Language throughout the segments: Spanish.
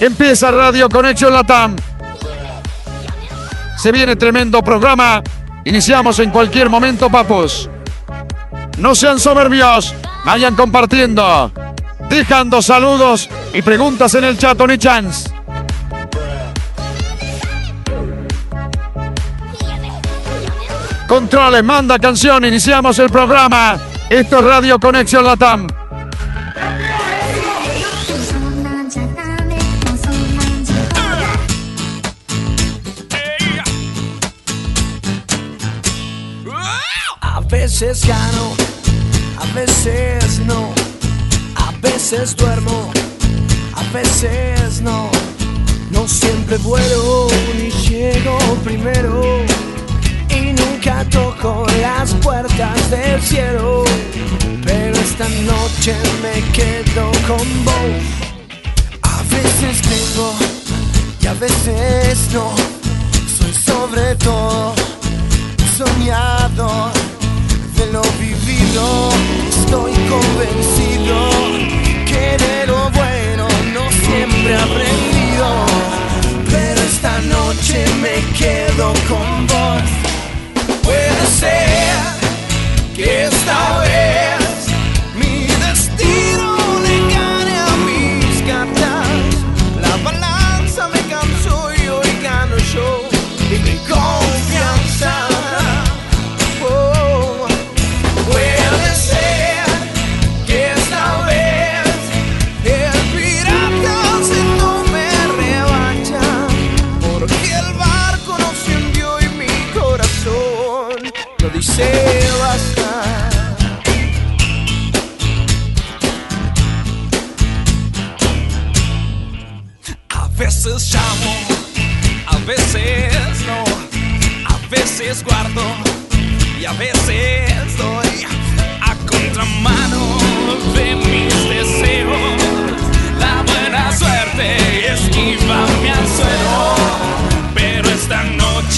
Empieza Radio Conexión Latam. Se viene tremendo programa. Iniciamos en cualquier momento, papus. No sean soberbios. Vayan compartiendo dejando saludos y preguntas en el chat, Tony Chance. Controles, manda canción, iniciamos el programa. Esto es Radio Conexión Latam. A veces gano, a veces no a veces duermo, a veces no. No siempre vuelo ni llego primero. Y nunca toco las puertas del cielo. Pero esta noche me quedo con vos. A veces creo y a veces no. Soy sobre todo me quedo con vos. Puede ser que esta vez.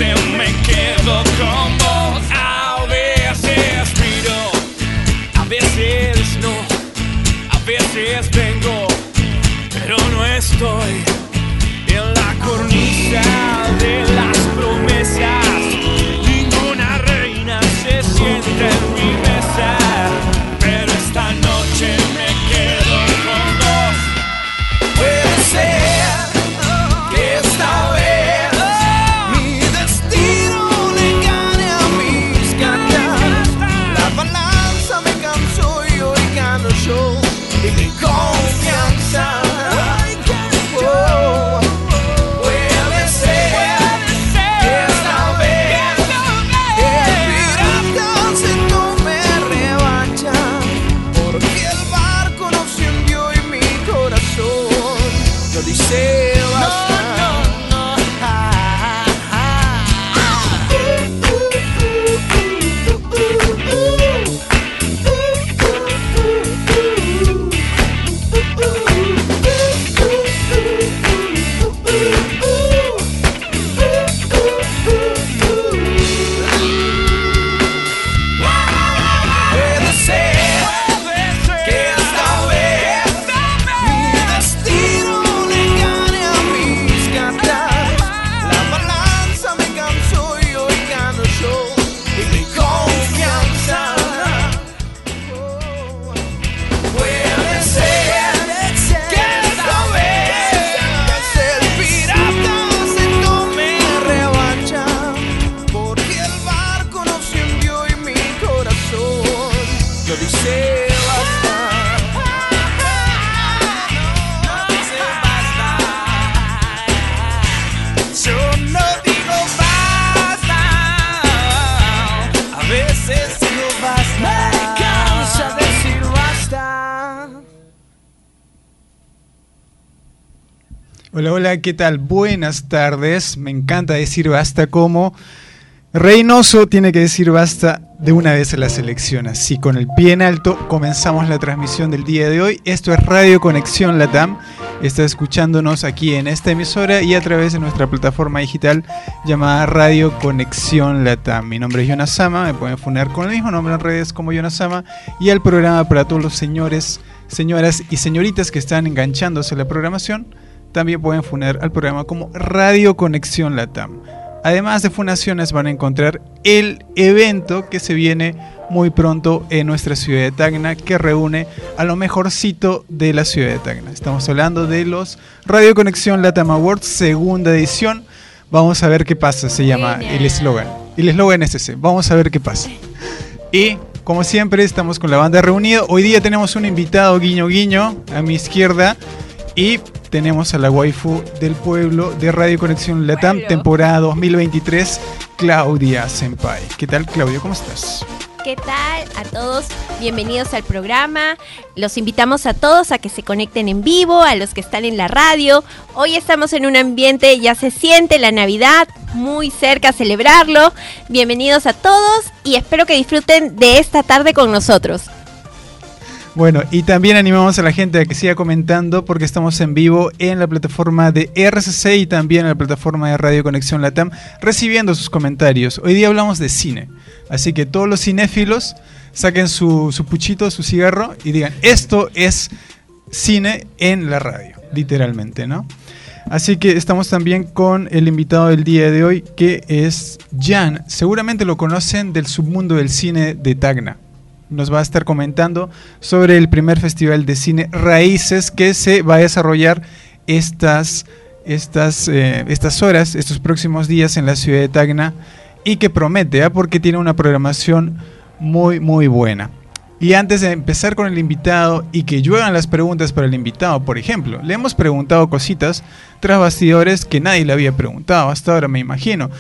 veces me quedo con vos, a veces miro, a veces no, a veces vengo, pero no estoy en la cornisa. ¿qué tal? Buenas tardes. Me encanta decir basta como Reynoso tiene que decir basta de una vez a la selección. Así, con el pie en alto, comenzamos la transmisión del día de hoy. Esto es Radio Conexión Latam. Está escuchándonos aquí en esta emisora y a través de nuestra plataforma digital llamada Radio Conexión Latam. Mi nombre es Jonas Sama. Me pueden funar con el mismo nombre en redes como Jonas Sama. Y el programa para todos los señores, señoras y señoritas que están enganchándose a la programación también pueden poner al programa como Radio Conexión Latam. Además de fundaciones van a encontrar el evento que se viene muy pronto en nuestra ciudad de Tacna que reúne a lo mejorcito de la ciudad de Tacna. Estamos hablando de los Radio Conexión Latam Awards, segunda edición. Vamos a ver qué pasa, se llama el eslogan. El eslogan es ese, vamos a ver qué pasa. Y como siempre estamos con la banda reunida. Hoy día tenemos un invitado guiño guiño a mi izquierda y tenemos a la waifu del pueblo de Radio Conexión Latam, temporada 2023, Claudia Senpai. ¿Qué tal, Claudia? ¿Cómo estás? ¿Qué tal a todos? Bienvenidos al programa. Los invitamos a todos a que se conecten en vivo, a los que están en la radio. Hoy estamos en un ambiente, ya se siente la Navidad, muy cerca a celebrarlo. Bienvenidos a todos y espero que disfruten de esta tarde con nosotros. Bueno, y también animamos a la gente a que siga comentando porque estamos en vivo en la plataforma de RCC y también en la plataforma de Radio Conexión Latam recibiendo sus comentarios. Hoy día hablamos de cine, así que todos los cinéfilos saquen su, su puchito, su cigarro y digan, esto es cine en la radio, literalmente, ¿no? Así que estamos también con el invitado del día de hoy, que es Jan. Seguramente lo conocen del submundo del cine de Tacna nos va a estar comentando sobre el primer festival de cine Raíces que se va a desarrollar estas, estas, eh, estas horas, estos próximos días en la ciudad de Tacna y que promete, ¿ah? porque tiene una programación muy, muy buena. Y antes de empezar con el invitado y que lluevan las preguntas para el invitado, por ejemplo, le hemos preguntado cositas tras bastidores que nadie le había preguntado hasta ahora, me imagino.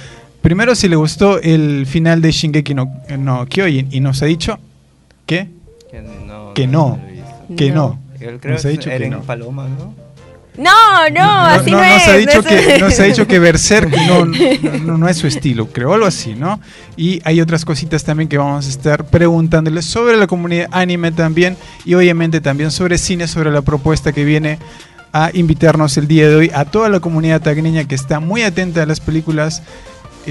Primero, si le gustó el final de Shingeki no, no Kyojin y nos ha dicho ¿Qué? Que no. Que no. Que no. Nos ha dicho que no. Paloma, ¿no? No, no, así no, es. Nos ha dicho, que, nos ha dicho que Berserk no, no, no, es su estilo, creo, algo así, ¿no? Y hay otras cositas también que vamos a estar preguntándoles sobre la comunidad anime también y obviamente también sobre cine, sobre la propuesta que viene a invitarnos el día de hoy a toda la comunidad tagneña que está muy atenta a las películas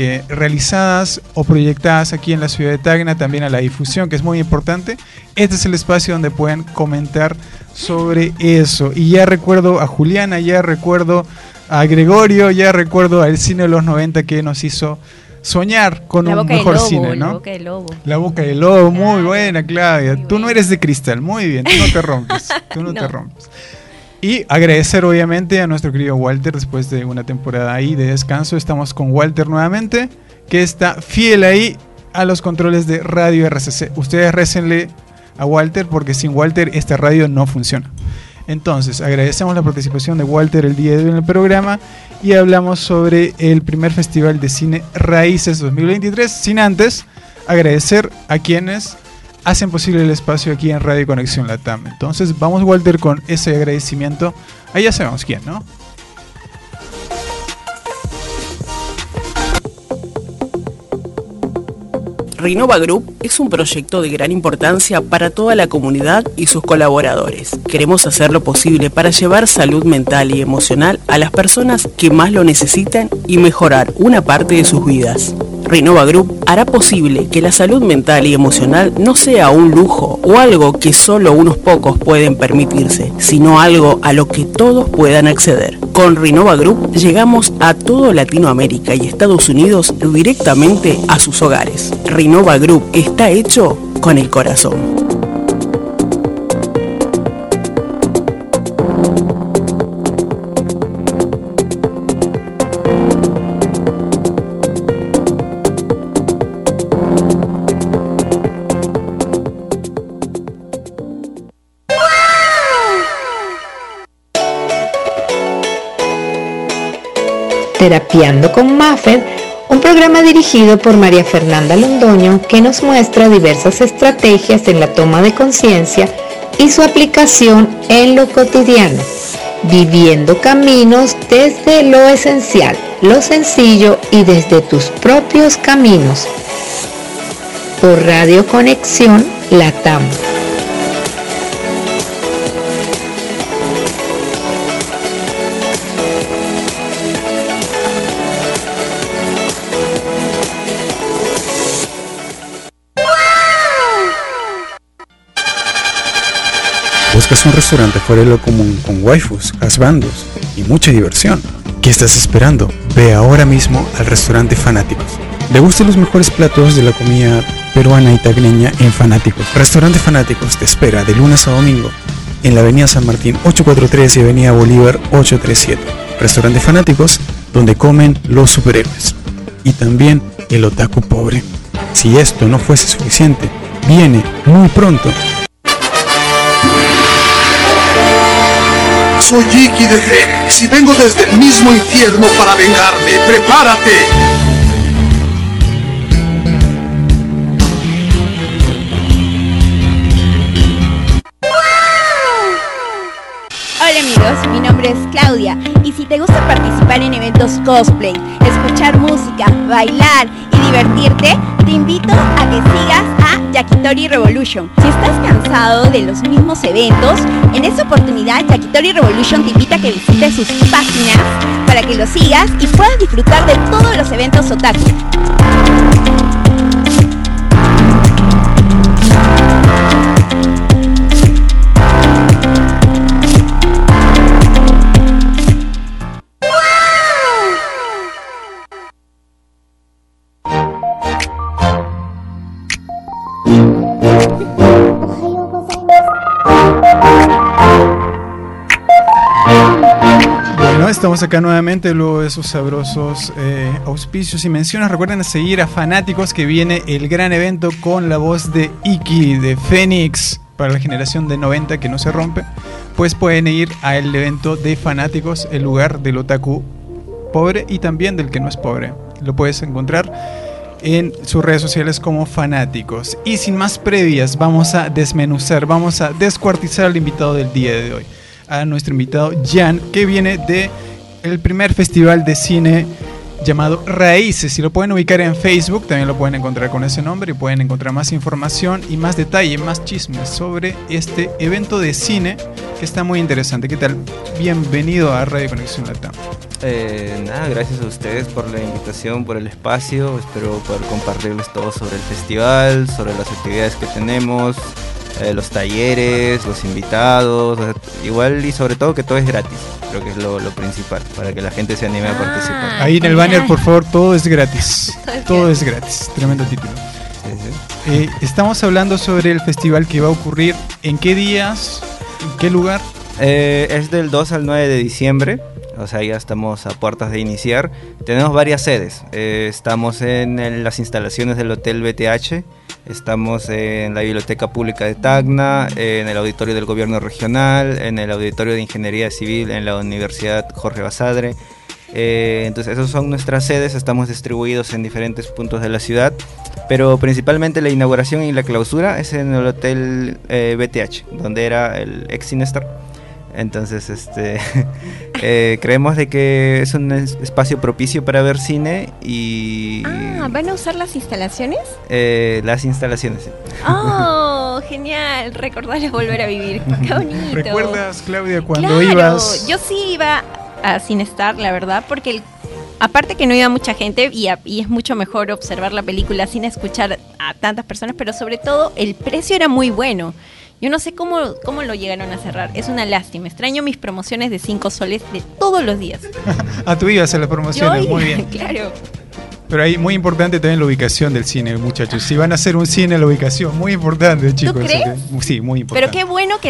eh, realizadas o proyectadas aquí en la ciudad de Tacna, también a la difusión, que es muy importante. Este es el espacio donde pueden comentar sobre eso. Y ya recuerdo a Juliana, ya recuerdo a Gregorio, ya recuerdo al cine de los 90 que nos hizo soñar con un mejor cine, ¿no? La boca del lobo. La boca del lobo, muy buena, Claudia. tú no eres de cristal, muy bien, tú no te rompes, tú no. te rompes. Y agradecer obviamente a nuestro querido Walter después de una temporada ahí de descanso. Estamos con Walter nuevamente, que está fiel ahí a los controles de Radio RCC. Ustedes récenle a Walter porque sin Walter esta radio no funciona. Entonces, agradecemos la participación de Walter el día de hoy en el programa y hablamos sobre el primer Festival de Cine Raíces 2023, sin antes agradecer a quienes hacen posible el espacio aquí en Radio Conexión Latam. Entonces vamos Walter con ese agradecimiento. Ahí ya sabemos quién, ¿no? Renova Group es un proyecto de gran importancia para toda la comunidad y sus colaboradores. Queremos hacer lo posible para llevar salud mental y emocional a las personas que más lo necesitan y mejorar una parte de sus vidas. Renova Group hará posible que la salud mental y emocional no sea un lujo o algo que solo unos pocos pueden permitirse, sino algo a lo que todos puedan acceder. Con Renova Group llegamos a todo Latinoamérica y Estados Unidos directamente a sus hogares. Renova Group está hecho con el corazón. Terapiando con Maffer, un programa dirigido por María Fernanda Londoño que nos muestra diversas estrategias en la toma de conciencia y su aplicación en lo cotidiano, viviendo caminos desde lo esencial lo sencillo y desde tus propios caminos. Por Radio Conexión Latam. Un restaurante fuera de lo común con waifus, asbandos y mucha diversión. ¿Qué estás esperando? Ve ahora mismo al restaurante Fanáticos. Degusta los mejores platos de la comida peruana y tagneña en Fanáticos. Restaurante Fanáticos te espera de lunes a domingo en la Avenida San Martín 843 y Avenida Bolívar 837. Restaurante Fanáticos donde comen los superhéroes. Y también el otaku pobre. Si esto no fuese suficiente, viene muy pronto Soy Iki de Fénix y vengo desde el mismo infierno para vengarme. ¡Prepárate! Hola amigos, mi nombre es Claudia y si te gusta participar en eventos cosplay, escuchar música, bailar y divertirte, te invito Yakitori Revolution. Si estás cansado de los mismos eventos, en esta oportunidad Yakitori Revolution te invita a que visites sus páginas para que lo sigas y puedas disfrutar de todos los eventos otaku. Estamos acá nuevamente luego de esos sabrosos eh, auspicios y menciones. Recuerden seguir a Fanáticos que viene el gran evento con la voz de Iki de Fénix para la generación de 90 que no se rompe. Pues pueden ir al evento de Fanáticos, el lugar del otaku pobre y también del que no es pobre. Lo puedes encontrar en sus redes sociales como fanáticos. Y sin más previas, vamos a desmenuzar, vamos a descuartizar al invitado del día de hoy. A nuestro invitado Jan, que viene de el primer festival de cine llamado Raíces. Si lo pueden ubicar en Facebook, también lo pueden encontrar con ese nombre y pueden encontrar más información y más detalle, más chismes sobre este evento de cine que está muy interesante. ¿Qué tal? Bienvenido a Radio Conexión Latam. Eh, nada, gracias a ustedes por la invitación, por el espacio. Espero poder compartirles todo sobre el festival, sobre las actividades que tenemos, eh, los talleres, los invitados, igual y sobre todo que todo es gratis. Creo que es lo, principal para que la gente se anime a ah, participar. Ahí en el banner, por favor, todo es gratis. todo es gratis. Tremendo título. Eh, estamos hablando sobre el festival que va a ocurrir. ¿En qué días? ¿En qué lugar? Eh, es del 2 al 9 de diciembre o sea, ya estamos a puertas de iniciar. Tenemos varias sedes. estamos en, las instalaciones del Hotel BTH, Estamos en la Biblioteca Pública de Tacna, en el Auditorio del Gobierno Regional, en el Auditorio de Ingeniería Civil en la Universidad Jorge Basadre. Eh, entonces, esas son nuestras sedes, estamos distribuidos en diferentes puntos de la ciudad, pero principalmente la inauguración y la clausura es en el Hotel BTH, eh, donde era el ex Cinestar. Entonces, este, eh, creemos de que es un espacio propicio para ver cine y... Ah, ¿van a usar las instalaciones? Eh, las instalaciones, sí. ¡Oh, genial! Recordarles volver a vivir. ¡Qué bonito! ¿Recuerdas, Claudia, cuando ibas...? yo sí iba a Cinestar, la verdad, porque aparte que no iba mucha gente y, y, es mucho mejor observar la película sin escuchar a tantas personas, pero sobre todo el precio era muy bueno. Yo no sé cómo, cómo lo llegaron a cerrar. Es una lástima. Extraño mis promociones de 5 soles de todos los días. a tu vida hacer las promociones, muy bien. claro. Pero ahí muy importante también la ubicación del cine, muchachos. Si van a hacer un cine, la ubicación, muy importante, chicos. ¿Tú crees? Sí, muy importante. Pero qué bueno que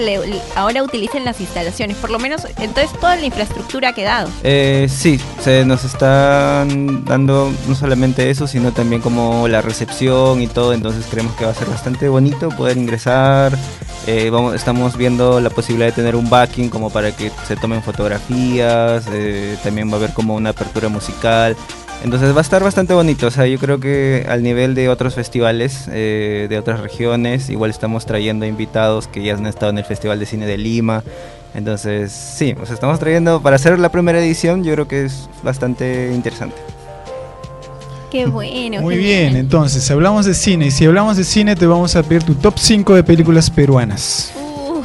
ahora utilicen las instalaciones, por lo menos entonces toda la infraestructura ha quedado. Eh, sí, se nos están dando no solamente eso, sino también como la recepción y todo, entonces creemos que va a ser bastante bonito poder ingresar. Eh, vamos, estamos viendo la posibilidad de tener un backing como para que se tomen fotografías, eh, también va a haber como una apertura musical. Entonces va a estar bastante bonito, o sea, yo creo que al nivel de otros festivales eh, de otras regiones, igual estamos trayendo invitados que ya han estado en el Festival de Cine de Lima Entonces, sí, o sea, estamos trayendo, para hacer la primera edición, yo creo que es bastante interesante. Qué bueno. Muy qué bien, entonces, si hablamos de cine, y si hablamos de cine, te vamos a pedir tu top 5 de películas peruanas.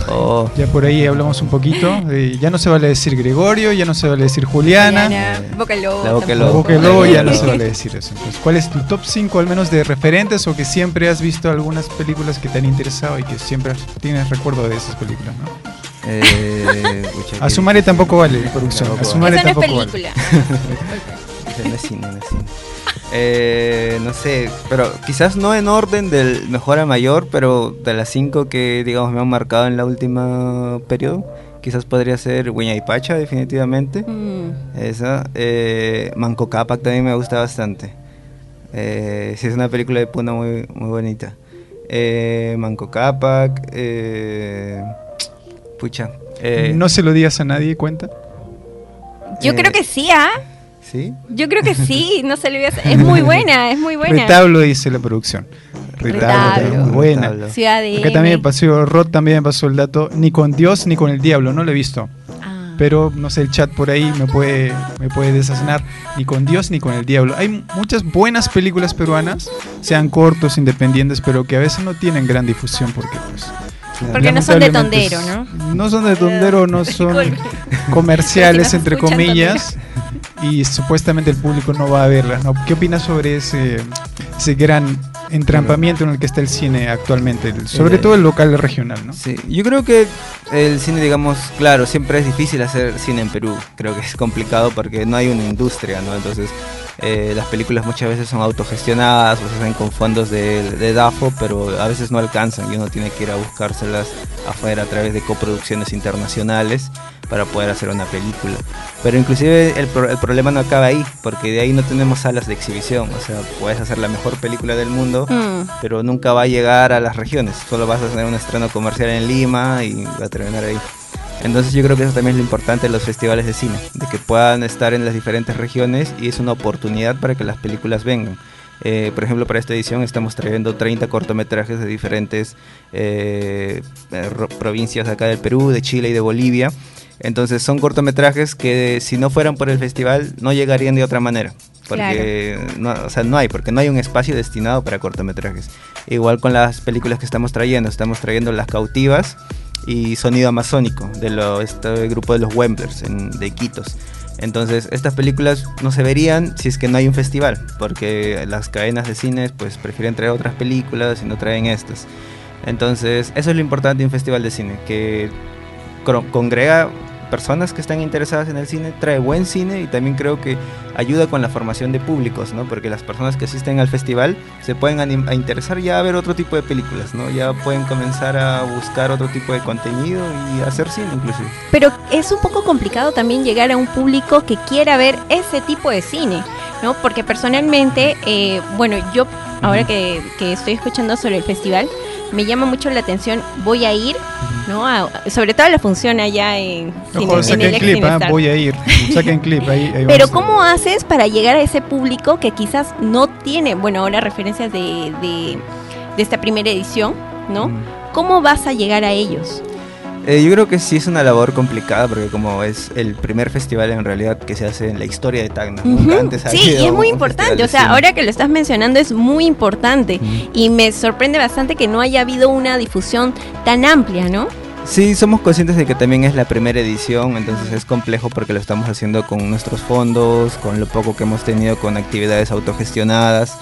Oh, Ya por ahí hablamos un poquito. eh, ya no se vale decir Gregorio, ya no se vale decir Juliana. Diana, Boca Lobo La Boca tampoco. La Lobo. Boca del Lobo ya no se vale decir eso. Entonces, ¿cuál es tu top 5 al menos de referentes o que siempre has visto algunas películas que te han interesado y que siempre tienes recuerdo de esas películas? ¿no? eh, Asumare tampoco vale, producción. Asumare Eso no es tampoco vale. No es cine, no es cine. Eh, no sé, pero quizás no en orden del mejor a mayor, pero de las cinco que digamos me han marcado en la última periodo, quizás podría ser Hueña y Pacha, definitivamente. Mm. Esa. Eh, Manco Cápac también me gusta bastante. Eh, sí, es una película de Puna muy, muy bonita. Eh, Manco Cápac. Eh, pucha. eh, No se lo digas a nadie, cuenta. Yo Eh, creo que sí, ¿ah? ¿Sí? Yo creo que sí, no se le voy a hacer. Es muy buena, es muy buena. Retablo dice la producción. Retablo, Retablo. muy buena. Retablo. Ciudad de Acá también me pasó, Rod también me pasó el dato, ni con Dios ni con el diablo, no lo he visto. Ah. Pero no sé, el chat por ahí me puede, me puede desasnar, ni con Dios ni con el diablo. Hay muchas buenas películas peruanas, sean cortos, independientes, pero que a veces no tienen gran difusión porque pues... Porque no son de tondero, es- No son de tondero, no son comerciales, entre comillas, y supuestamente el público no va a verlas. ¿no? ¿Qué opinas sobre ese, ese gran entrampamiento en el que está el cine actualmente? el- Sobre Eh, todo el local regional, ¿no? Sí, yo creo que el cine, digamos, claro, siempre es difícil hacer cine en Perú. Creo que es complicado porque no hay una industria, ¿no? Entonces, eh, las películas muchas veces son autogestionadas o se hacen con fondos de, de DAFO, pero a veces no alcanzan y uno tiene que ir a buscárselas afuera a través de coproducciones internacionales para poder hacer una película. Pero inclusive el, pro- el problema no acaba ahí, porque de ahí no tenemos salas de exhibición. O sea, puedes hacer la mejor película del mundo, Mm. pero nunca va a llegar a las regiones. Solo vas a tener un estreno comercial en Lima y va a terminar ahí. Entonces yo creo que eso también es lo importante de los festivales de cine, de que puedan estar en las diferentes regiones y es una oportunidad para que las películas vengan. Eh, por ejemplo, para esta edición estamos trayendo 30 cortometrajes de diferentes eh, eh, ro- provincias acá del Perú, de Chile y de Bolivia. Entonces son cortometrajes que si no fueran por el festival no llegarían de otra manera. Porque no, o sea, no hay, porque no hay un espacio destinado para cortometrajes. Igual con las películas que estamos trayendo, estamos trayendo Las Cautivas y Sonido Amazónico, de lo, este grupo de los Wemblers en- de Iquitos. Entonces, estas películas no se verían si es que no hay un festival, porque las cadenas de cines pues prefieren traer otras películas y no traen estas. Entonces, eso es lo importante de un festival de cine, que congrega personas que están interesadas en el cine, trae buen cine y también creo que ayuda con la formación de públicos, ¿no? Porque las personas que asisten al festival se pueden a interesar ya a ver otro tipo de películas, ¿no? Ya pueden comenzar a buscar otro tipo de contenido y hacer cine inclusive. Pero es un poco complicado también llegar a un público que quiera ver ese tipo de cine, ¿no? Porque personalmente, eh, bueno, yo ahora que, que estoy escuchando sobre el festival, me llama mucho la atención, voy a ir, ¿no? A- sobre todo la función allá en, cine- Ojo, en el ex clip, ah, voy a ir. Saquen clip, ahí, ahí Pero ¿cómo haces para llegar a ese público que quizás no tiene, bueno, ahora referencias de, de, de esta primera edición, ¿no? Mm. ¿Cómo vas a llegar a ellos? Eh, yo creo que sí es una labor complicada porque como es el primer festival en realidad que se hace en la historia de Tacna. Nunca Ujú. antes ha Sí, y es muy importante. O sea, ahora que lo estás mencionando es muy importante. Y me sorprende bastante que no haya habido una difusión tan amplia, ¿no? Sí, somos conscientes de que también es la primera edición, entonces es complejo porque lo estamos haciendo con nuestros fondos, con lo poco que hemos tenido con actividades autogestionadas,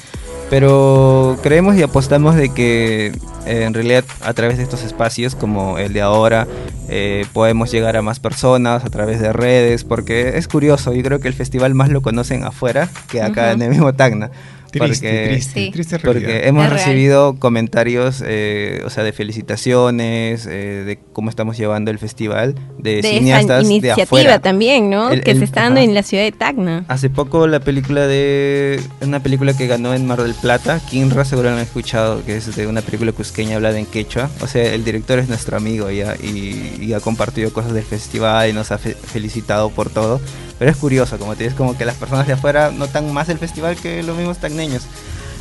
pero creemos y apostamos de que eh, en realidad a través de estos espacios como el de ahora eh, podemos llegar a más personas a través de redes, porque es curioso, yo creo que el festival más lo conocen afuera que acá en el mismo Tacna. Triste, porque- triste, Sí. triste realidad. porque hemos Es real. recibido comentarios, eh, o sea, de felicitaciones, eh, de cómo estamos llevando el festival, de, De cineastas de iniciativa afuera. también, ¿no? El- que el- se está dando ajá. en la ciudad de Tacna. Hace poco la película de una película que ganó en Mar del Plata, Kinra seguro lo han escuchado, que es de una película cusqueña hablada en quechua. O sea, el director es nuestro amigo ya y, y ha compartido cosas del festival y nos ha fe- felicitado por todo. Pero es curioso, como te dices, como que las personas de afuera notan más el festival que los mismos tacneños.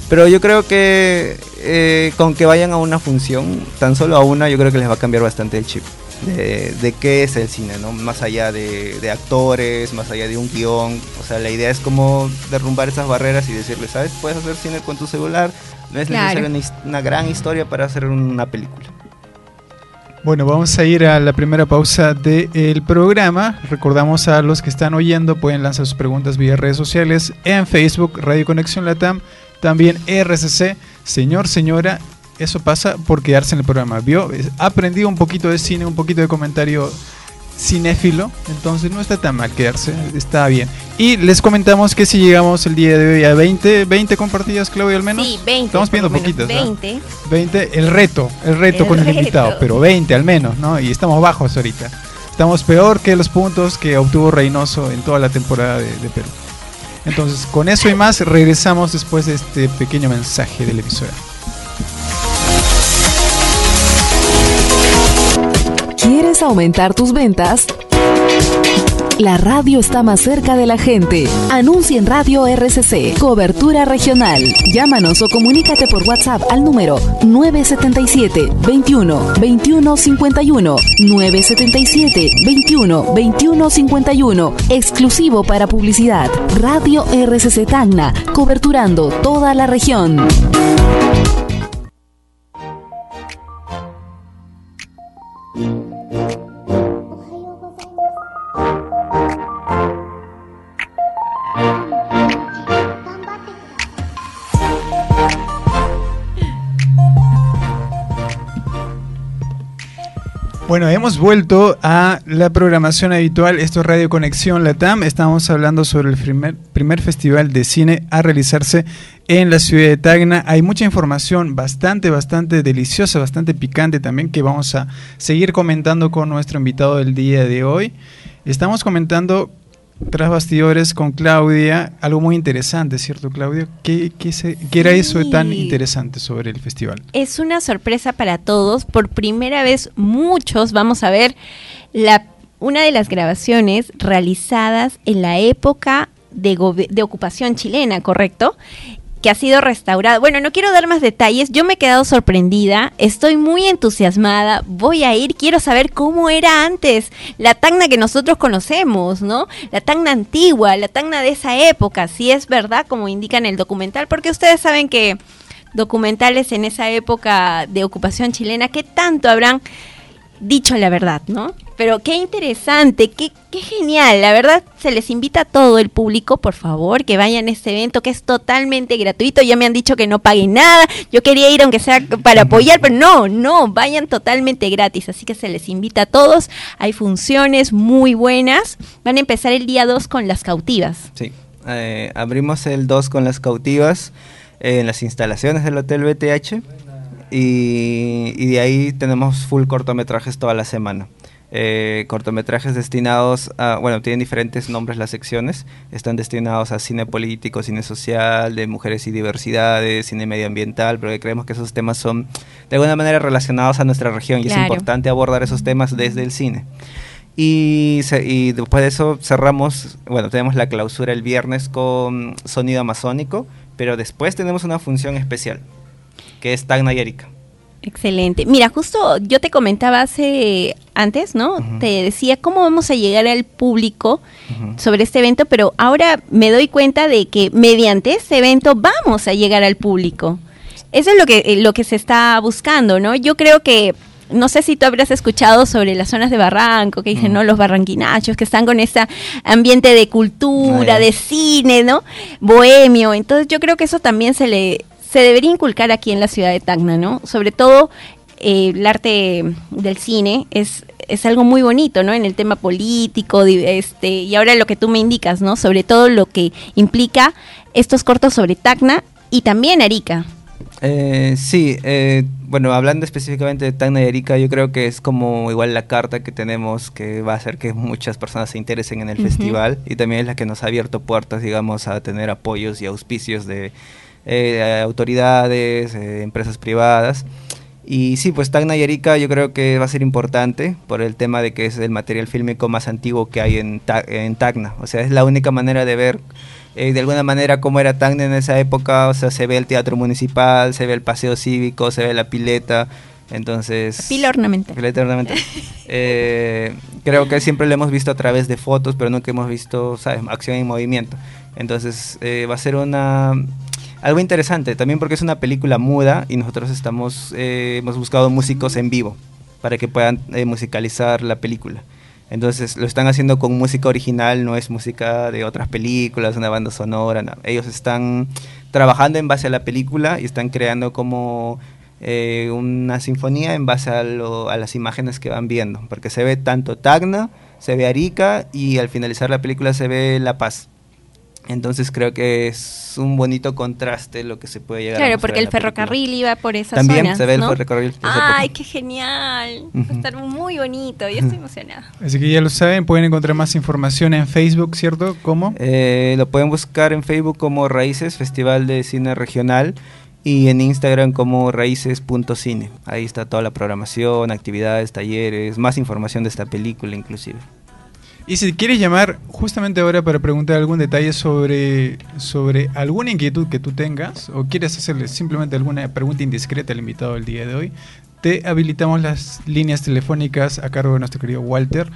Pero yo creo que eh, con que vayan a una función, tan solo a una, yo creo que les va a cambiar bastante el chip. de, de qué es el cine, ¿no? Más allá de, de actores, más allá de un guion. O sea, la idea es como derrumbar esas barreras y decirle, ¿sabes? Puedes hacer cine con tu celular. No es Claro. necesario una, una gran historia para hacer una película. Bueno, vamos a ir a la primera pausa del programa. Recordamos a los que están oyendo, pueden lanzar sus preguntas vía redes sociales en Facebook, Radio Conexión Latam, también RCC. Señor, señora, eso pasa por quedarse en el programa. ¿Vio? Ha aprendido un poquito de cine, un poquito de comentario cinéfilo, entonces no está tan mal quedarse, está bien. Y les comentamos que si llegamos el día de hoy a 20, 20 compartidas, Claudia, al menos. Sí, 20. Estamos pidiendo poquitas. ¿no? 20. 20, el reto, el reto El con el invitado, pero 20 al menos, ¿no? Y estamos bajos ahorita. Estamos peor que los puntos que obtuvo Reynoso en toda la temporada de, de Perú. Entonces, con eso y más, regresamos después de este pequeño mensaje de la emisora. ¿Quieres aumentar tus ventas? La radio está más cerca de la gente. Anuncia en Radio RCC. Cobertura regional. Llámanos o comunícate por WhatsApp al número 977 21 21 51 977 21 21 51. Exclusivo para publicidad. Radio RCC Tacna. Coberturando toda la región. Bueno, hemos vuelto a la programación habitual. Esto es Radio Conexión Latam. Estamos hablando sobre el primer, primer festival de cine a realizarse en la ciudad de Tacna. Hay mucha información bastante, bastante deliciosa, bastante picante también que vamos a seguir comentando con nuestro invitado del día de hoy. Estamos comentando tras bastidores con Claudia algo muy interesante, ¿cierto, Claudia? ¿Qué, qué, se- qué era eso tan interesante sobre el festival? Es una sorpresa para todos. Por primera vez, muchos vamos a ver la, una de las grabaciones realizadas en la época de ocupación chilena, ¿correcto? Que ha sido restaurada. Bueno, no quiero dar más detalles. Yo me he quedado sorprendida. Estoy muy entusiasmada. Voy a ir. Quiero saber cómo era antes. La Tacna que nosotros conocemos, ¿no? La Tacna antigua, la Tacna de esa época. Si es verdad, como indica en el documental. Porque ustedes saben que documentales en esa época de ocupación chilena, ¿qué tanto habrán dicho la verdad, no? Pero qué interesante, qué, qué genial. La verdad, se les invita a todo el público, por favor, que vayan a este evento que es totalmente gratuito. Ya me han dicho que no paguen nada. Yo quería ir aunque sea para apoyar, pero no, no, vayan totalmente gratis. Así que se les invita a todos. Hay funciones muy buenas. Van a empezar el día 2 con las cautivas. Sí. Eh, abrimos el 2 con las cautivas en las instalaciones del Hotel BTH y, y de ahí tenemos full cortometrajes toda la semana. Eh, cortometrajes destinados a, bueno, tienen diferentes nombres las secciones, están destinados a cine político, cine social, de mujeres y diversidades, cine medioambiental, pero que creemos que esos temas son de alguna manera relacionados a nuestra región y es importante abordar esos temas desde el cine. Y, se- y después de eso cerramos, bueno, tenemos la clausura el viernes con sonido amazónico, pero después tenemos una función especial, que es Tacna y Erika. Excelente. Mira, justo yo te comentaba hace antes, ¿no? Te decía cómo vamos a llegar al público sobre este evento, pero ahora me doy cuenta de que mediante este evento vamos a llegar al público. Eso es lo que eh, lo que se está buscando, ¿no? Yo creo que no sé si tú habrás escuchado sobre las zonas de Barranco, que dicen, Mm. ¿no? Los barranquinachos, que están con ese ambiente de cultura, de cine, ¿no? Bohemio. Entonces yo creo que eso también se le se debería inculcar aquí en la ciudad de Tacna, ¿no? Sobre todo eh, el arte del cine es, es algo muy bonito, ¿no? En el tema político, este, y ahora lo que tú me indicas, ¿no? Sobre todo lo que implica estos cortos sobre Tacna y también Arica. Eh, sí, eh, bueno, hablando específicamente de Tacna y Erika, yo creo que es como igual la carta que tenemos que va a hacer que muchas personas se interesen en el festival y también es la que nos ha abierto puertas, digamos, a tener apoyos y auspicios de eh, autoridades, eh, empresas privadas. Y sí, pues Tacna y Erika yo creo que va a ser importante por el tema de que es el material fílmico más antiguo que hay en, Ta- en Tacna. O sea, es la única manera de ver eh, de alguna manera cómo era Tacna en esa época. O sea, se ve el teatro municipal, se ve el paseo cívico, se ve la pileta. Entonces... Pila ornamental. Pileta ornamental. Eh, creo que siempre lo hemos visto a través de fotos, pero nunca hemos visto, ¿sabes? Acción y movimiento. Entonces eh, va a ser una... Algo interesante, también porque es una película muda y nosotros estamos, eh, hemos buscado músicos en vivo para que puedan eh, musicalizar la película. Entonces lo están haciendo con música original, no es música de otras películas, una banda sonora. no. Ellos están trabajando en base a la película y están creando como eh, una sinfonía en base a, lo- a las imágenes que van viendo. Porque se ve tanto Tacna, se ve Arica y al finalizar la película se ve La Paz. Entonces creo que es un bonito contraste lo que se puede llegar a Claro, porque el película. ferrocarril iba por esas También zonas, se ve el ¿no? ferrocarril. de esa Ay, qué genial. Va Ujú. a estar muy bonito. Yo estoy emocionada. Así que ya lo saben, pueden encontrar más información en Facebook, ¿cierto? ¿Cómo? Eh, lo pueden buscar en Facebook como Raíces, Festival de Cine Regional, y en Instagram como raíces.cine. Ahí está toda la programación, actividades, talleres, más información de esta película inclusive. Y si quieres llamar justamente ahora para preguntar algún detalle sobre, sobre alguna inquietud que tú tengas o quieres hacerle simplemente alguna pregunta indiscreta al invitado del día de hoy, te habilitamos las líneas telefónicas a cargo de nuestro querido Walter.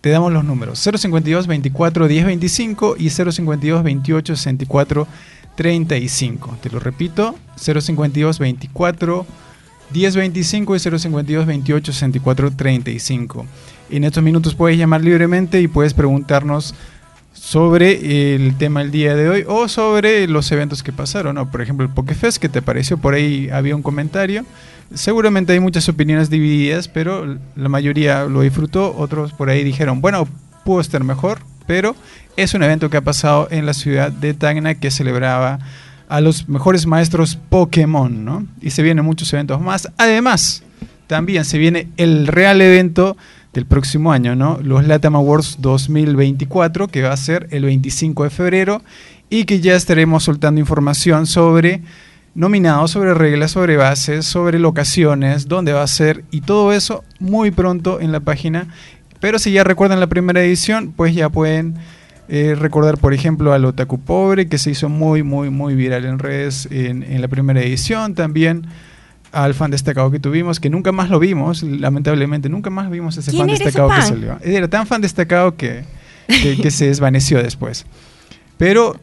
Te damos los números 052 24 10 25 y 052 28 64 35. Te lo repito, 052 24 1025 y 052 28 64 35. En estos minutos puedes llamar libremente y puedes preguntarnos sobre el tema del día de hoy o sobre los eventos que pasaron. ¿no? Por ejemplo, el Pokefest, que te pareció? Por ahí había un comentario. Seguramente hay muchas opiniones divididas, pero la mayoría lo disfrutó. Otros por ahí dijeron, bueno, pudo estar mejor, pero es un evento que ha pasado en la ciudad de Tacna que celebraba a los mejores maestros Pokémon, ¿no? Y se vienen muchos eventos más. Además, también se viene el real evento del próximo año, ¿no? Los Latam Awards 2024, que va a ser el 25 de febrero y que ya estaremos soltando información sobre nominados, sobre reglas, sobre bases, sobre locaciones, dónde va a ser y todo eso muy pronto en la página. Pero si ya recuerdan la primera edición, pues ya pueden eh, recordar, por ejemplo, al Otaku Pobre, que se hizo muy, muy, muy viral en redes en, en la primera edición. También al fan destacado que tuvimos, que nunca más lo vimos, lamentablemente, nunca más vimos ese ¿Quién fan ese destacado que salió. Era tan fan destacado que, que, que se desvaneció después. Pero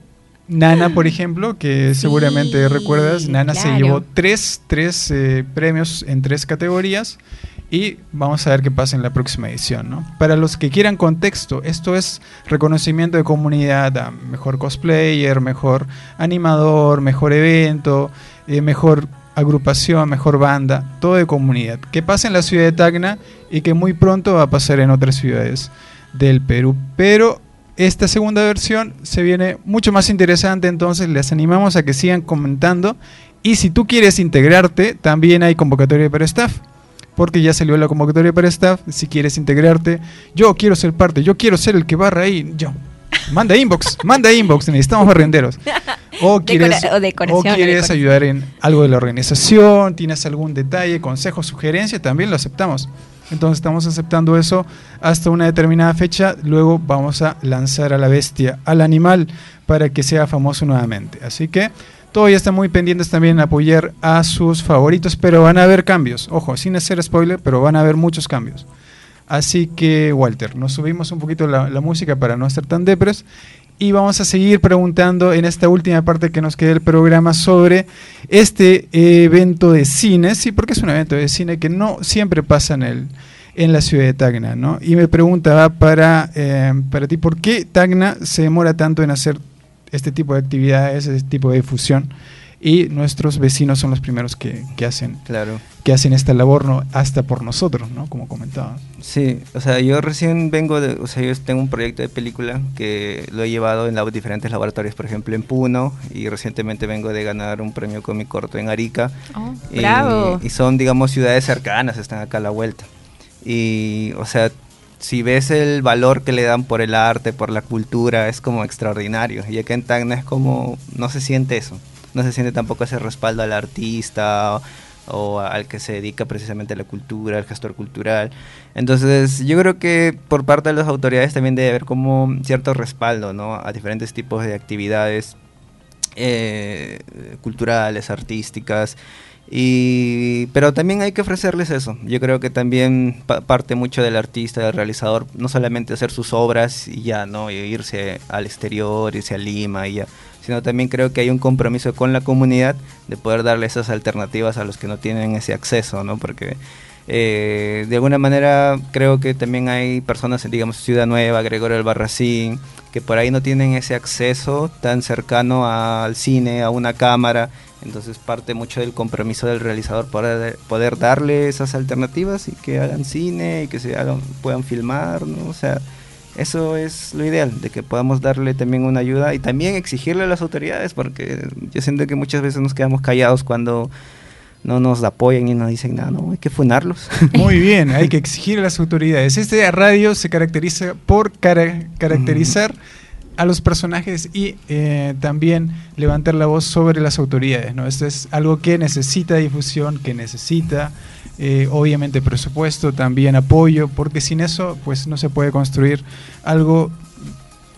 Nana, por ejemplo, que seguramente recuerdas, Nana se llevó tres, tres eh, premios en tres categorías y vamos a ver qué pasa en la próxima edición. ¿no? Para los que quieran contexto, esto es reconocimiento de comunidad a mejor cosplayer, mejor animador, mejor evento, eh, mejor agrupación, mejor banda, todo de comunidad. Que pasa en la ciudad de Tacna y que muy pronto va a pasar en otras ciudades del Perú. Pero esta segunda versión se viene mucho más interesante, entonces les animamos a que sigan comentando. Y si tú quieres integrarte, también hay convocatoria para staff. Porque ya salió la convocatoria para staff. Si quieres integrarte, yo quiero ser parte, yo quiero ser el que barra ahí. Yo. Manda inbox, manda inbox, necesitamos barrenderos. O quieres, Decora- o decoración, o quieres decoración. ayudar en algo de la organización, tienes algún detalle, consejo, sugerencia, también lo aceptamos. Entonces estamos aceptando eso hasta una determinada fecha. Luego vamos a lanzar a la bestia, al animal, para que sea famoso nuevamente. Así que todavía están muy pendientes también en apoyar a sus favoritos, pero van a haber cambios. Ojo, sin hacer spoiler, pero van a haber muchos cambios. Así que, Walter, nos subimos un poquito la, la música para no estar tan depres. Y vamos a seguir preguntando en esta última parte que nos queda del programa sobre este evento de cine. Sí, porque es un evento de cine que no siempre pasa en, el, en la ciudad de Tacna. ¿no? Y me preguntaba para, eh, para ti, ¿por qué Tacna se demora tanto en hacer este tipo de actividades, este tipo de difusión? Y nuestros vecinos son los primeros que, que hacen Claro. que hacen esta labor no hasta por nosotros, ¿no? Como comentaba. Sí, o sea, yo recién vengo de, o sea, yo tengo un proyecto de película que lo he llevado en los diferentes laboratorios, por ejemplo en Puno, y recientemente vengo de ganar un premio con mi corto en Arica. Oh, Y- bravo. Y, son, digamos, ciudades cercanas, están acá a la vuelta. Y, o sea, si ves el valor que le dan por el arte, por la cultura, es como extraordinario. Y acá en Tacna es como, no se siente eso. No se siente tampoco ese respaldo al artista o, al que se dedica precisamente a la cultura, al gestor cultural. Entonces, yo creo que por parte de las autoridades también debe haber como cierto respaldo, ¿no? A diferentes tipos de actividades eh, culturales, artísticas. Y, pero también hay que ofrecerles eso. Yo creo que también pa- parte mucho del artista, del realizador, no solamente hacer sus obras y ya, ¿no? Irse al exterior, irse a Lima y ya, sino también creo que hay un compromiso con la comunidad de poder darle esas alternativas a los que no tienen ese acceso, ¿no? Porque eh, de alguna manera creo que también hay personas, digamos, Ciudad Nueva, Gregorio Albarracín, que por ahí no tienen ese acceso tan cercano al cine, a una cámara. Entonces parte mucho del compromiso del realizador poder, poder darle esas alternativas y que hagan cine y que se hagan, puedan filmar, ¿no? O sea, eso es lo ideal, de que podamos darle también una ayuda y también exigirle a las autoridades, porque yo siento que muchas veces nos quedamos callados cuando no nos apoyan y nos dicen nada, no, hay que funarlos. Muy bien, hay que exigir a las autoridades. Este radio se caracteriza por cara- caracterizar a los personajes y eh, también levantar la voz sobre las autoridades. ¿no? Esto es algo que necesita difusión, que necesita eh, obviamente presupuesto, también apoyo, porque sin eso pues no se puede construir algo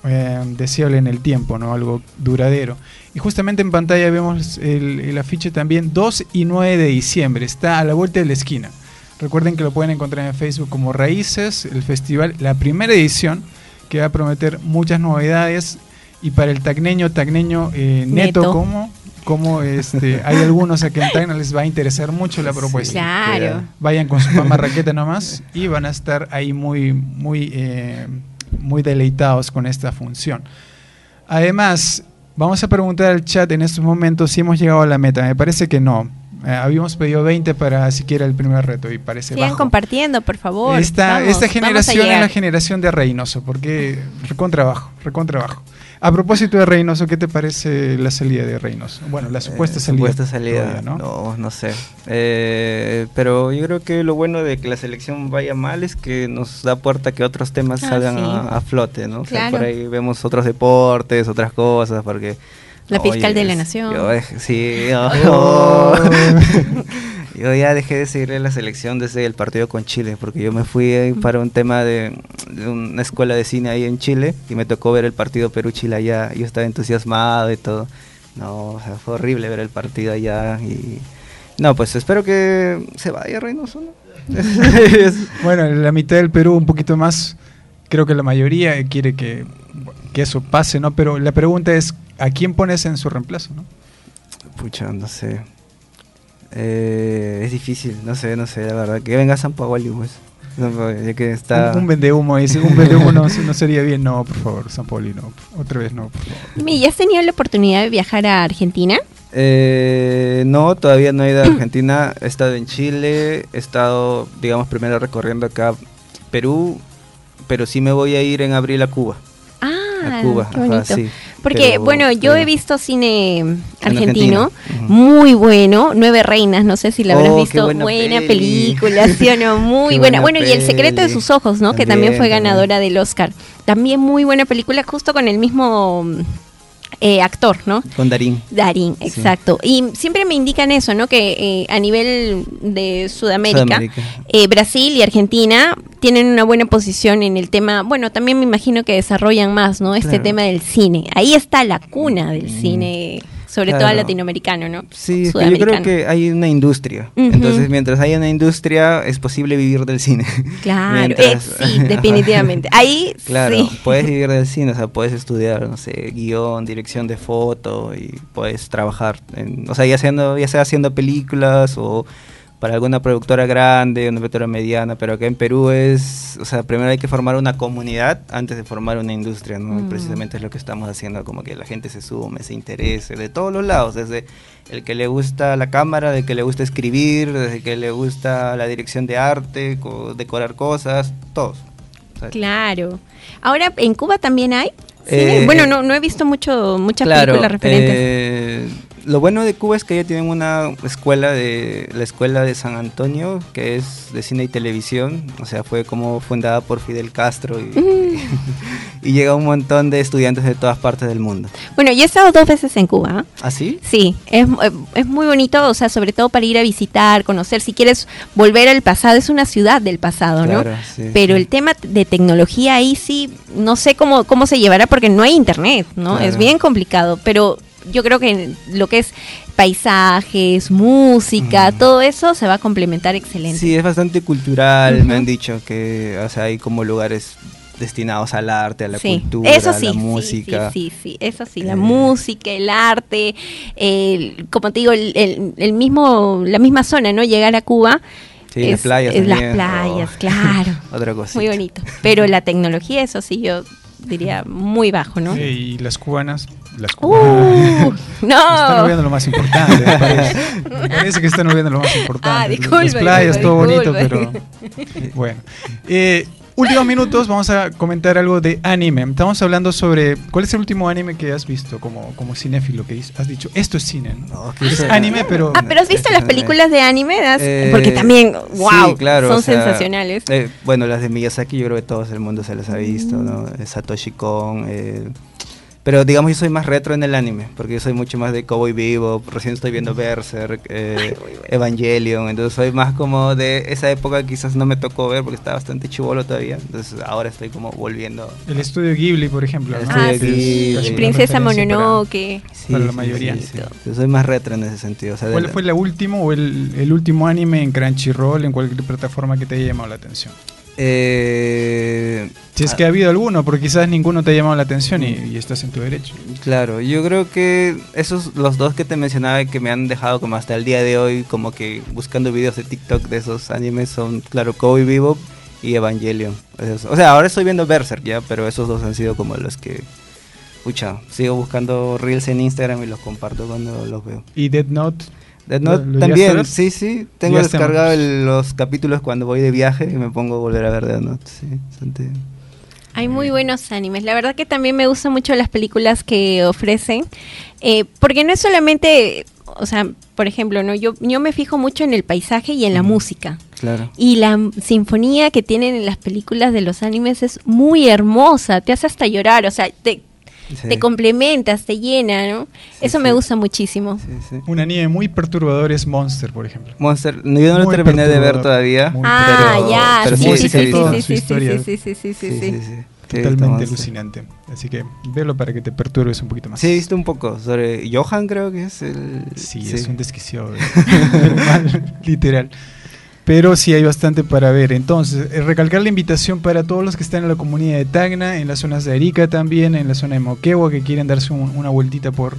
eh, deseable en el tiempo, ¿no? algo duradero. Y justamente en pantalla vemos el, el afiche también 2 y 9 de diciembre, está a la vuelta de la esquina. Recuerden que lo pueden encontrar en Facebook como Raíces, el festival, la primera edición, que va a prometer muchas novedades. Y para el tacneño, tacneño eh, neto, Neto. como, como este, hay algunos aquí en Tacna les va a interesar mucho la propuesta. Claro. Vayan con su mamá raqueta nomás y van a estar ahí muy, muy, eh, muy deleitados con esta función. Además, vamos a preguntar al chat en estos momentos si hemos llegado a la meta. Me parece que no. Eh, habíamos pedido 20 para siquiera el primer reto y parece Sigan bajo. compartiendo, por favor. Esta, Vamos, esta generación es la generación de Reynoso, porque recontrabajo, recontrabajo. A propósito de Reynoso, ¿qué te parece la salida de Reynoso? Bueno, la supuesta Eh, salida. supuesta salida, todavía, ¿no? ¿no? no, sé. Eh, pero yo creo que lo bueno de que la selección vaya mal es que nos da puerta que otros temas Ah, salgan sí. a, a flote, ¿no? O sea, Claro. por ahí vemos otros deportes, otras cosas, porque... La fiscal de la nación. yo sí, Oh. yo ya dejé de seguirle la selección desde el partido con Chile, porque yo me fui ahí para un tema de, de una escuela de cine ahí en Chile y me tocó ver el partido Perú-Chile allá. Yo estaba entusiasmado y todo. No, o sea, fue horrible ver el partido allá y... No, pues espero que se vaya Reynoso, ¿no? Bueno, la mitad del Perú un poquito más, creo que la mayoría quiere que, que eso pase, ¿no? Pero la pregunta es, ¿a quién pones en su reemplazo, no? Pucha, no sé. Eh, es difícil, no sé, no sé, la verdad. Que venga San Paoli, pues. No, pues, ya que está... Un, un vendehumo dice, un vendehumo no, no sería bien, no, por favor, San Pauli, no, otra vez no, por favor. ¿Ya has tenido la oportunidad de viajar a Argentina? Eh, no, todavía no he ido a Argentina. He estado en Chile, he estado, digamos, primero recorriendo acá Perú, pero sí me voy a ir en abril a Cuba. Ah, A Cuba, qué ajá, bonito. sí. Porque, Pero, bueno, yo he visto cine argentino, muy bueno, Nueve Reinas, no sé si la habrás Oh, visto, buena buena, peli. película, ¿sí o no? Muy buena. buena Bueno, y El secreto de sus ojos, ¿no? que también fue también. ganadora del Oscar. También muy buena película, justo con el mismo eh, actor, ¿no? Con Darín. Darín, Sí. exacto. Y siempre me indican eso, ¿no? Que eh, a nivel de Sudamérica, Sudamérica. eh, Brasil y Argentina tienen una buena posición en el tema, bueno, también me imagino que desarrollan más, ¿no? Este Claro. tema del cine. Ahí está la cuna del Mm. cine, sobre todo Claro. latinoamericano, ¿no? Sí, yo creo que hay una industria. Entonces, mientras haya una industria, es posible vivir del cine. Claro, Mientras- eh, sí, definitivamente. Ahí Claro, sí. puedes vivir del cine, o sea, puedes estudiar, no sé, guion, dirección de foto y puedes trabajar, en, o sea, ya sea haciendo películas o para alguna productora grande, una productora mediana, pero acá en Perú es, o sea, primero hay que formar una comunidad antes de formar una industria, ¿no? Y Mm. precisamente es lo que estamos haciendo, como que la gente se sume, se interese, de todos los lados, desde el que le gusta la cámara, de que le gusta escribir, desde que le gusta la dirección de arte, co- decorar cosas, todos. Claro. Ahora, ¿en Cuba también hay? Eh, bueno, no, no he visto mucho muchas Claro, películas referentes. eh, lo bueno de Cuba es que ya tienen una escuela de la escuela de San Antonio que es de cine y televisión, o sea fue como fundada por Fidel Castro y, Mm. y llega un montón de estudiantes de todas partes del mundo. Bueno, yo he estado dos veces en Cuba. ¿ah? ¿Así? Sí, es, es muy bonito, o sea, sobre todo para ir a visitar, conocer, si quieres volver al pasado, es una ciudad del pasado, ¿no? Claro, sí, Pero sí. el tema de tecnología ahí sí, no sé cómo, cómo se llevará porque no hay internet, ¿no? Claro. Es bien complicado, pero yo creo que lo que es paisajes, música, todo eso se va a complementar excelente. Sí, es bastante cultural, me han dicho que o sea, hay como lugares destinados al arte, a la Sí, cultura, eso a sí, la sí, música. Sí, sí, sí, eso sí, la Eh. música, el arte, el- como te digo, el, el- el mismo, la misma zona, ¿no? Llegar a Cuba. Sí, las playas es las playas, Oh. claro. Otra cosa. Muy bonito. Pero la tecnología, eso sí, yo diría muy bajo, ¿no? Sí, y las cubanas. Las cubanas. ¡Uh! Están ¡No! olvidando lo más importante, me parece. Me parece que están olvidando lo más importante. Ah, Las disculpe, playas, todo disculpe. bonito, pero. Bueno. Eh, últimos minutos, vamos a comentar algo de anime. Estamos hablando sobre. ¿Cuál es el último anime que has visto como, como cinéfilo? Que has dicho, esto es cine. ¿no? Es anime, pero. Ah, pero has visto las películas de anime. Eh, porque también, wow, sí, claro, son o sea, sensacionales. eh, bueno, las de Miyazaki yo creo que todo el mundo se las ha visto, ¿no? Eh, Satoshi Kon. eh, pero digamos yo soy más retro en el anime, porque yo soy mucho más de Cowboy Vivo, recién estoy viendo Berserk, eh, Evangelion, entonces soy más como de esa época que quizás no me tocó ver porque estaba bastante chivolo todavía, entonces ahora estoy como volviendo. El estudio Ghibli, por ejemplo. El. Ah, Ghibli. una Princesa para- Mononoke. Para la mayoría. Yo soy más retro en ese sentido. O sea, de ¿Cuál la- fue el último o el, el último anime en Crunchyroll, en cualquier plataforma que te haya llamado la atención? Eh, Si es que ha habido alguno, porque quizás ninguno te ha llamado la atención y, y estás en tu derecho. Claro, yo creo que esos, los dos que te mencionaba que me han dejado como hasta el día de hoy, como que buscando videos de TikTok de esos animes son, claro, Cowboy Bebop y Evangelion. Esos- o sea, ahora estoy viendo Berserk ya, pero esos dos han sido como los que, pucha, sigo buscando reels en Instagram y los comparto cuando los veo. Y Dead Note. Death ¿Lo- Note lo también, sí, sí, tengo descargado el- los capítulos cuando voy de viaje y me pongo a volver a ver Death Note, sí, bastante- Hay muy buenos animes. La verdad que también me gustan mucho las películas que ofrecen. eh, porque no es solamente, o sea, por ejemplo, no yo, yo me fijo mucho en el paisaje y en la música. Claro. Y la sinfonía que tienen en las películas de los animes es muy hermosa, te hace hasta llorar, o sea, te, Sí. te complementas, te llena, ¿no? Eso me sí. gusta muchísimo. Sí, sí. Un anime muy perturbador es Monster, por ejemplo. Monster, no, yo no lo Muy terminé de ver todavía. Muy Ah, pero- ya, pero sí, sí, sí, sí, sí, sí, sí, sí, sí, sí, sí, sí, sí, Sí, sí. sí, sí. Totalmente alucinante. Así que velo para que te perturbes un poquito más. Sí, he visto un poco sobre Johan, creo que es el. Sí, es un desquiciado. mal, literal. Pero sí hay bastante para ver. Entonces, eh, recalcar la invitación para todos los que están en la comunidad de Tacna, en las zonas de Arica también, en la zona de Moquegua, que quieren darse un- una vueltita por,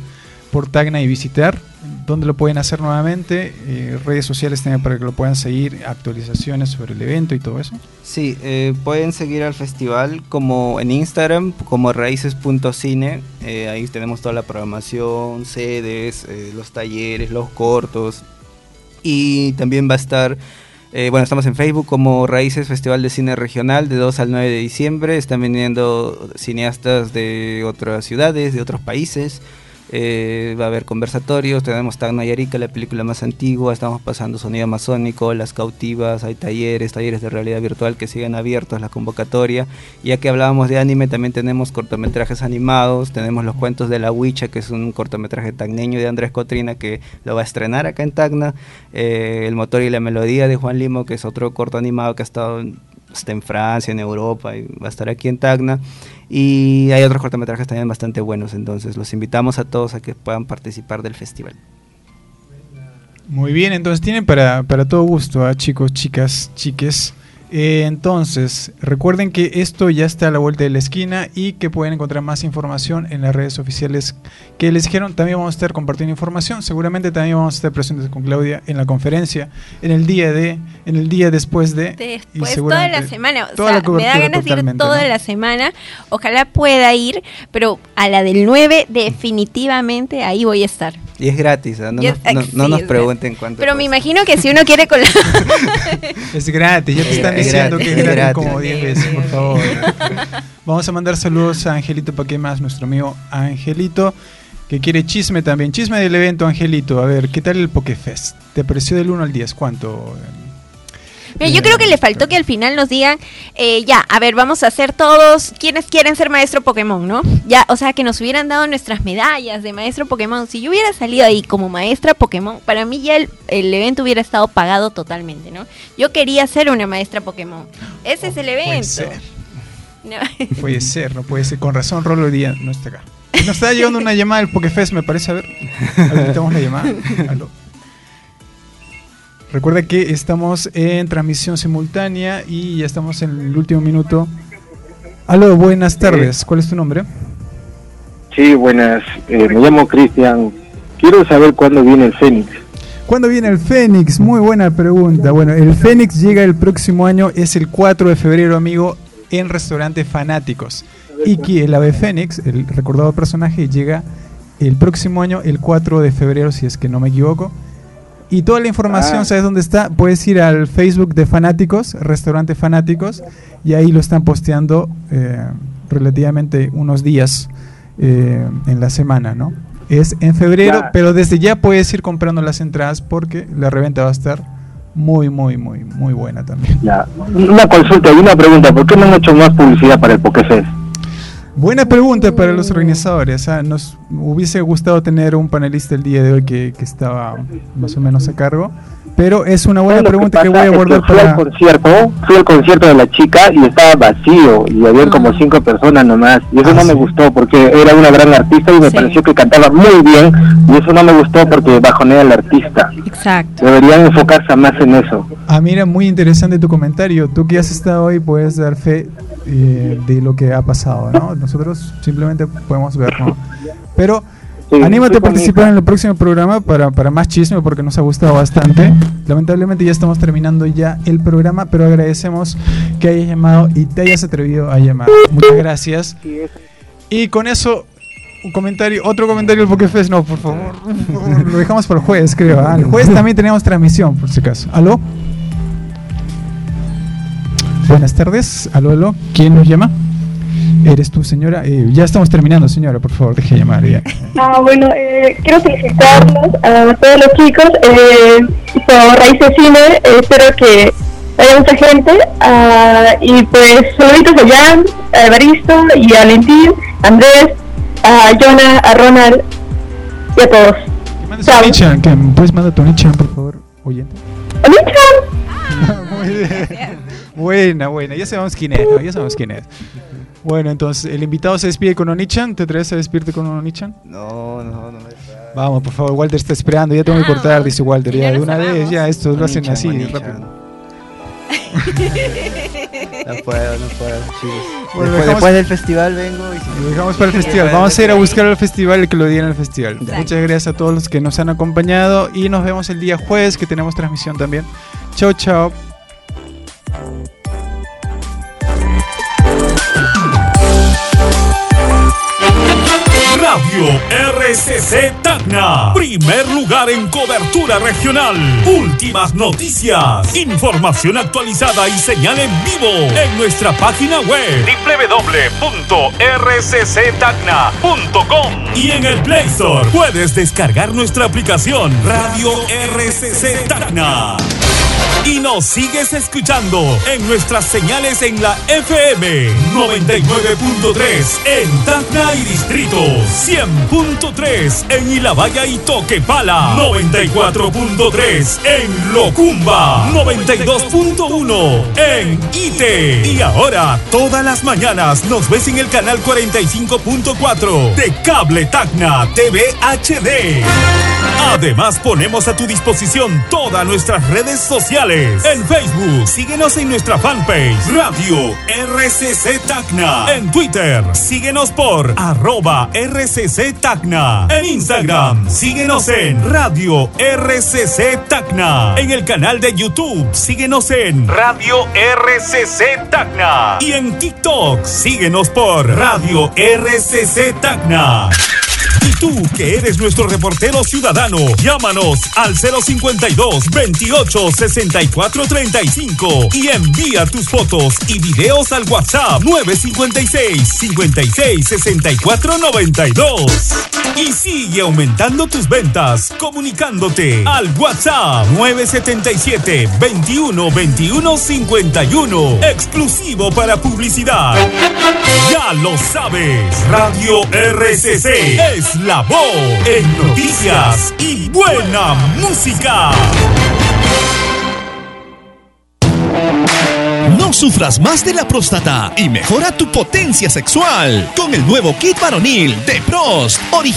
por Tacna y visitar. ¿Dónde lo pueden hacer nuevamente? Eh, redes sociales también para que lo puedan seguir, actualizaciones sobre el evento y todo eso. Sí, eh, pueden seguir al festival como en Instagram, como raíces.cine. Eh, ahí tenemos toda la programación, sedes, los talleres, los cortos. Y también va a estar, eh, bueno, estamos en Facebook como Raíces Festival de Cine Regional de 2 al 9 de diciembre. Están viniendo cineastas de otras ciudades, de otros países. Eh, va a haber conversatorios, tenemos Tacna y Arica, la película más antigua, estamos pasando Sonido Amazónico, Las Cautivas, hay talleres, talleres de realidad virtual que siguen abiertos, la convocatoria. Ya que hablábamos de anime, también tenemos cortometrajes animados, tenemos Los Cuentos de la Huicha, que es un cortometraje tagneño de Andrés Cotrina que lo va a estrenar acá en Tacna, eh, El Motor y la Melodía de Juan Limo, que es otro corto animado que ha estado está en Francia, en Europa y va a estar aquí en Tacna. Y hay otros cortometrajes también bastante buenos, entonces los invitamos a todos a que puedan participar del festival. Muy bien, entonces tienen para, para todo gusto, ¿ah? chicos, chicas, chiques. Eh, entonces, recuerden que esto ya está a la vuelta de la esquina y que pueden encontrar más información en las redes oficiales que les dijeron. También vamos a estar compartiendo información. Seguramente también vamos a estar presentes con Claudia en la conferencia, en el día de, en el día después de. y Después toda seguramente la semana, o toda sea, me da ganas de ir toda ¿no? la semana. Ojalá pueda ir, pero a la del 9 definitivamente ahí voy a estar. Y es gratis, ¿ah? no, nos, es- no- no nos pregunten cuánto. Pero me imagino que si uno quiere con Es gratis, ya te Es están gratis, diciendo que es gratis. como 10 veces, por favor. Vamos a mandar saludos a Angelito Paquemas, nuestro amigo Angelito, que quiere chisme también. Chisme del evento, Angelito. A ver, ¿qué tal el Pokefest? ¿Te pareció del 1 al 10? ¿Cuánto? Mira, yo creo que le faltó que al final nos digan, eh, ya, a ver, vamos a hacer todos quienes quieren ser maestro Pokémon, ¿no? Ya, o sea, que nos hubieran dado nuestras medallas de maestro Pokémon. Si yo hubiera salido ahí como maestra Pokémon, para mí ya el, el evento hubiera estado pagado totalmente, ¿no? Yo quería ser una maestra Pokémon. Ese es el Puede evento. ser, No. puede ser, no puede ser. Con razón, Rolo hoy día no está acá. Nos está llegando una llamada del Pokefest, me parece. A ver, habilitamos la llamada. Aló. Recuerda que estamos en transmisión simultánea y ya estamos en el último minuto. Aló, buenas tardes. ¿Cuál es tu nombre? Sí, buenas. Eh, me llamo Cristian. Quiero saber cuándo viene el Fénix. ¿Cuándo viene el Fénix? Muy buena pregunta. Bueno, el Fénix llega el próximo año, es el 4 de febrero, amigo, en Restaurante Fanáticos. Y que el ave Fénix, el recordado personaje, llega el próximo año, el 4 de febrero, si es que no me equivoco. Y toda la información, Ah. ¿sabes dónde está? Puedes ir al Facebook de Fanáticos, Restaurante Fanáticos, y ahí lo están posteando eh, relativamente unos días eh, en la semana, ¿no? Es en febrero, pero desde ya puedes ir comprando las entradas porque la reventa va a estar muy, muy, muy, muy buena también. Ya. Una consulta y una pregunta. ¿Por qué no han hecho más publicidad para el Pokefest? Buena pregunta para los organizadores. ah, Nos hubiese gustado tener un panelista el día de hoy que, que estaba más o menos a cargo, pero es una buena ¿Sabes lo pregunta que, voy pasa? a Es guardar fui para... al concierto, fui al concierto de la chica y estaba vacío y había como cinco personas nomás y eso Ah, no me sí. gustó porque era una gran artista y me Sí. pareció que cantaba muy bien y eso no me gustó porque bajonea al artista. Exacto. Deberían enfocarse más en eso. Ah, mira, muy interesante tu comentario. Tú que has estado hoy puedes dar fe eh, de lo que ha pasado, ¿no? Nosotros simplemente podemos ver, ¿no? Pero Sí, anímate a participar en el próximo programa para, para más chisme porque nos ha gustado bastante. Lamentablemente ya estamos terminando ya el programa, pero agradecemos que hayas llamado y te hayas atrevido a llamar. Muchas gracias. Y con eso, un comentario, otro comentario del Pokefest, no, por favor. Lo dejamos para el jueves, creo. ¿ah? El jueves también tenemos transmisión, por si acaso. ¿Aló? Buenas tardes. ¿Aló, aló? ¿Quién nos llama? ¿Eres tú, señora? Eh, ya estamos terminando, señora, por favor, deje de llamar ya. Ah, bueno, eh, quiero felicitarlos a todos los chicos eh, por Raíces Cine. eh, espero que haya mucha gente. ah, y pues saluditos a Jan, a Evaristo y a Valentín, a Andrés, a Jonah, a Ronald y a todos. Que mandes Chao. tu Nichan, que puedes mandar tu Nichan, por favor, oyente. ¡Hola, Muy bien. Buena, buena, ya sabemos quién es, ¿no? ya sabemos quién es. Bueno, entonces, el invitado se despide con Onichan. ¿Te atreves a despedirte con Onichan? No, no, no me Vamos, por favor, Walter está esperando. Ya tengo que cortar, dice Walter. Ya, no de una vez, ya, esto lo hacen así, rápido. No puedo, no puedo, chicos. Bueno, después, dejamos- después del festival vengo y si Lo dejamos para el festival. Vamos a ir a buscar al festival y que lo digan al festival. Muchas gracias a todos los que nos han acompañado y nos vemos el día jueves que tenemos transmisión también. Chao, chao. Radio RCC Tacna. Primer lugar en cobertura regional. Últimas noticias. Información actualizada y señal en vivo en nuestra página web www.rcctacna.com y en el Play Store puedes descargar nuestra aplicación Radio RCC Tacna. Y nos sigues escuchando en nuestras señales en la FM 99.3 en Tacna y Distrito, 100.3 en Ilabaya y Toquepala, 94.3 en Locumba, 92.1 en Ite. Y ahora, todas las mañanas nos ves en el canal 45.4 de Cable Tacna TV HD. Además, ponemos a tu disposición todas nuestras redes sociales. En Facebook, síguenos en nuestra fanpage Radio RCC Tacna. En Twitter, síguenos por arroba RCC Tacna. En Instagram, síguenos en Radio RCC Tacna. En el canal de YouTube, síguenos en Radio RCC Tacna. Y en TikTok, síguenos por Radio RCC Tacna. Tú, que eres nuestro reportero ciudadano, llámanos al 052 28 64 35 y envía tus fotos y videos al WhatsApp 956 56 64 92. Y sigue aumentando tus ventas comunicándote al WhatsApp 977 21 21 51 exclusivo para publicidad. Ya lo sabes, Radio RCC es la en noticias y buena música. No sufras más de la próstata y mejora tu potencia sexual con el nuevo kit varonil de Prost, original